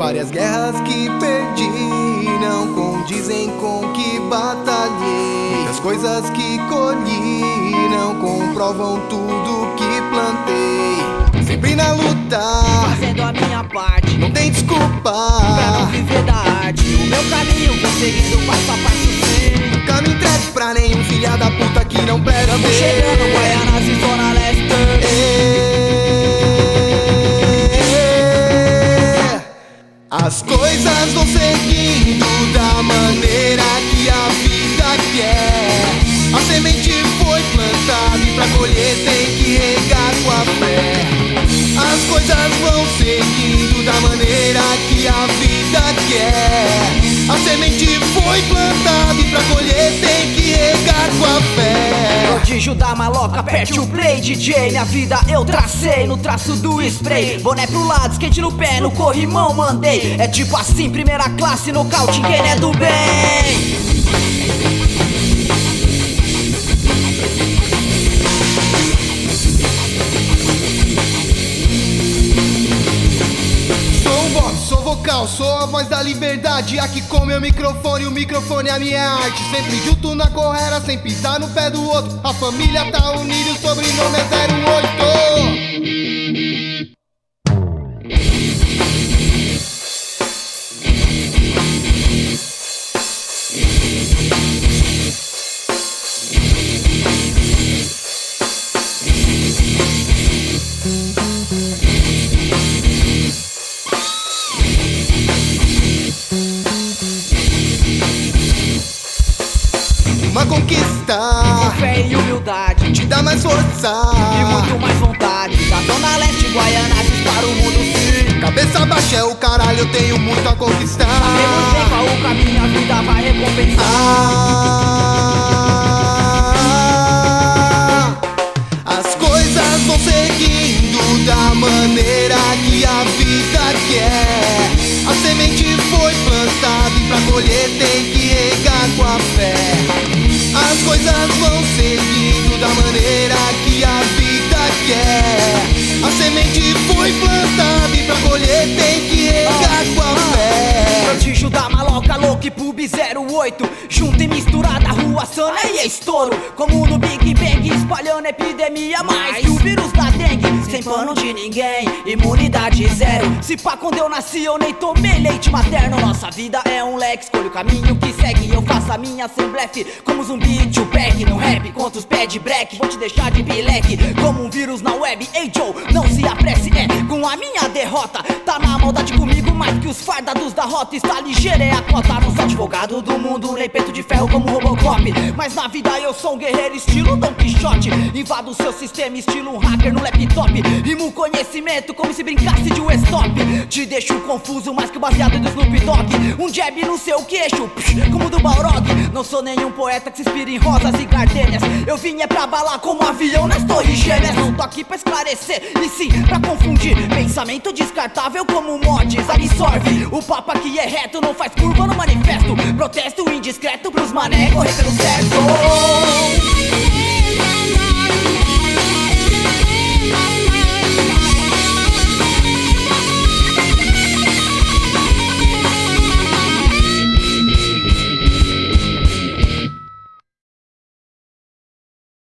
Várias guerras que perdi não condizem com que batalhei. Muitas coisas que colhi não comprovam tudo que plantei. Sempre na luta, fazendo a minha parte. Não tem desculpa pra não viver da arte. O meu caminho vou seguindo passo a passo sim. Nunca me entregue pra nenhum filha da puta que não. Tamo chegando, coisas vão seguindo da maneira que a vida quer. A semente foi plantada e pra colher tem que regar com a fé. As coisas vão seguindo da maneira que a vida quer. A semente foi plantada e pra colher tem Prodígio da maloca, aperte o play, DJ. Minha vida eu tracei no traço do spray. Boné pro lado, skate no pé, no corrimão mandei. É tipo assim, primeira classe, nocaute, quem é do bem. Vocal, sou a voz da liberdade Aqui com meu microfone, o microfone é a minha arte. Sempre junto na correra, sem pisar no pé do outro. A família tá unida, o sobrenome é 08 conquista Fé e humildade. Te dá mais força. E muito mais vontade. Da Zona Leste, Guaiana, para o mundo sim. Cabeça baixa é o caralho, eu tenho muito a conquistar. Sabemos bem qual o caminho, a vida vai recompensar ah, As coisas vão seguindo da maneira que a vida quer. A semente foi plantada e pra colher tem coisas vão seguindo da maneira que a vida quer. A semente foi plantada e pra colher tem que regar com a fé. Prodígio da maloca, louca e pub 08 Junto e misturada, sana e é estouro. Como no Big Bang, espalhando epidemia Mais o vírus da dengue, sem pano de ninguém Imunidade zero, se pá quando eu nasci eu nem tomei leite materno. Nossa vida é um leque, escolho o caminho que segue. Eu faço a minha sem blefe, como zumbi Tupac No rap contra os pé de break, vou te deixar de bileque Como um vírus na web, ei Joe, não se apresse É com a minha derrota, tá na maldade comigo que os fardados da rota, está ligeira é a cota. Não sou advogado do mundo, nem peito de ferro como Robocop. Mas na vida eu sou um guerreiro estilo Don Quixote. Invado o seu sistema estilo um hacker no laptop. Rimo conhecimento como se brincasse de um stop. Te deixo confuso mais que o baseado do Snoop Dogg. Um jab no seu queixo, como do Balrog. Não sou nenhum poeta que se inspira em rosas e gardênias Eu vim é pra balar como um avião nas torres gêmeas. Não tô aqui pra esclarecer, e sim pra confundir. Pensamento descartável como mods. Absorve O papo aqui é reto, não faz curva no manifesto. Protesto indiscreto pros mané correr pelo certo